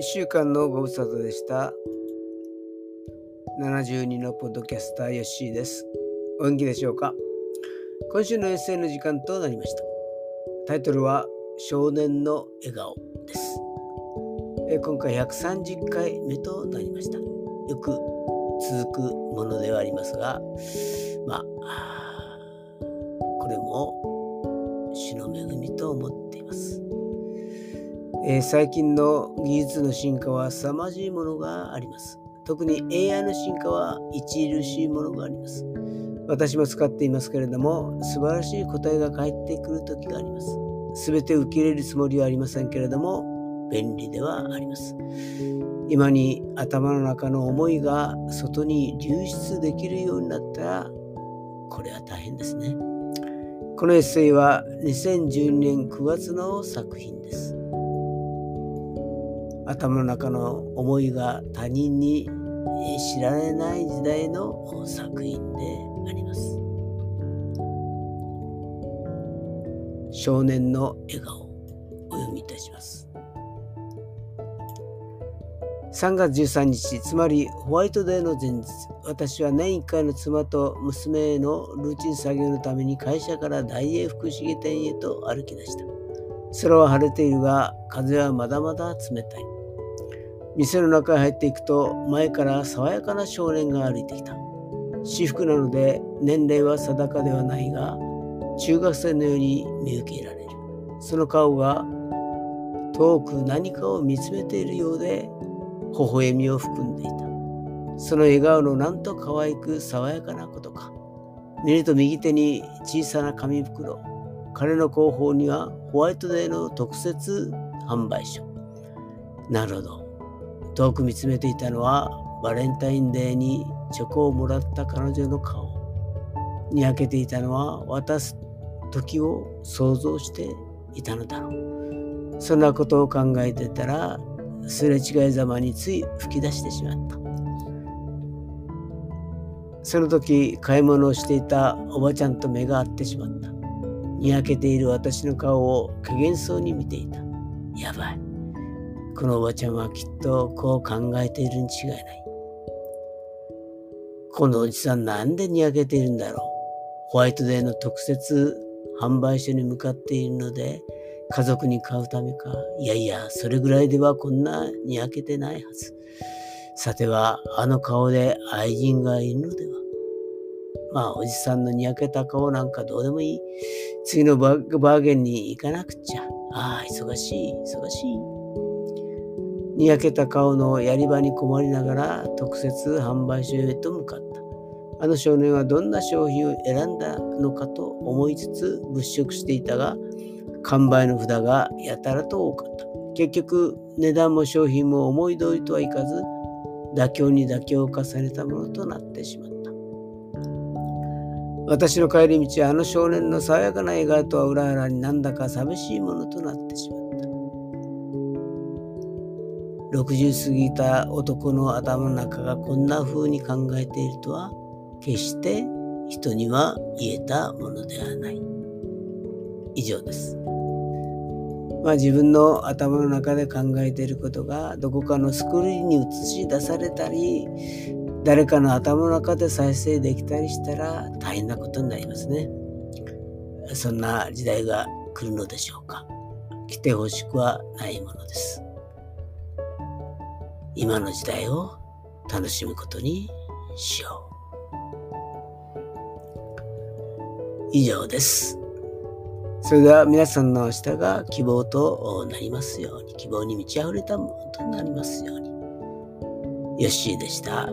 1週間のご無沙汰でした。72のポッドキャスターヨッシーです。お元気でしょうか？今週のエッセイの時間となりました。タイトルは少年の笑顔です。今回130回目となりました。よく続くものではありますが、まあ、これも主の恵みと思っています。えー、最近の技術の進化は凄まじいものがあります。特に AI の進化は著しいものがあります。私も使っていますけれども、素晴らしい答えが返ってくる時があります。すべて受け入れるつもりはありませんけれども、便利ではあります。今に頭の中の思いが外に流出できるようになったら、これは大変ですね。このエッセイは2012年9月の作品です。頭の中の思いが他人に知られない時代の作品であります。少年の笑顔お読みいたします。3月13日、つまりホワイトデーの前日、私は年1回の妻と娘へのルーチン作業のために会社から大英福祉店へと歩き出した。空は晴れているが、風はまだまだ冷たい。店の中へ入っていくと前から爽やかな少年が歩いてきた。私服なので年齢は定かではないが中学生のように見受けられる。その顔が遠く何かを見つめているようで微笑みを含んでいた。その笑顔のなんと可愛く爽やかなことか。見ると右手に小さな紙袋。彼の後方にはホワイトデーの特設販売所。なるほど。遠く見つめていたのはバレンタインデーにチョコをもらった彼女の顔。にやけていたのは渡す時を想像していたのだろう。そんなことを考えてたらすれ違いざまについ吹き出してしまった。その時買い物をしていたおばちゃんと目が合ってしまった。にやけている私の顔を怪げそうに見ていた。やばい。このおばちゃんはきっとこう考えているに違いない。このおじさんなんでにやけているんだろう。ホワイトデーの特設販売所に向かっているので、家族に買うためか。いやいや、それぐらいではこんなにやけてないはず。さては、あの顔で愛人がいるのでは。まあ、おじさんのにやけた顔なんかどうでもいい。次のバーゲンに行かなくちゃ。ああ、忙しい、忙しい。にやけた顔のやり場に困りながら特設販売所へと向かった。あの少年はどんな商品を選んだのかと思いつつ物色していたが、完売の札がやたらと多かった。結局、値段も商品も思い通りとはいかず、妥協に妥協を重ねたものとなってしまった。私の帰り道はあの少年の爽やかな笑顔とは裏腹になんだか寂しいものとなってしまった。60過ぎた男の頭の中がこんな風に考えているとは決して人には言えたものではない。以上です。まあ自分の頭の中で考えていることがどこかのスクリーンに映し出されたり誰かの頭の中で再生できたりしたら大変なことになりますね。そんな時代が来るのでしょうか。来てほしくはないものです。今の時代を楽しむことにしよう。以上です。それでは皆さんの明日が希望となりますように、希望に満ち溢れたものとなりますように。ヨッシーでした。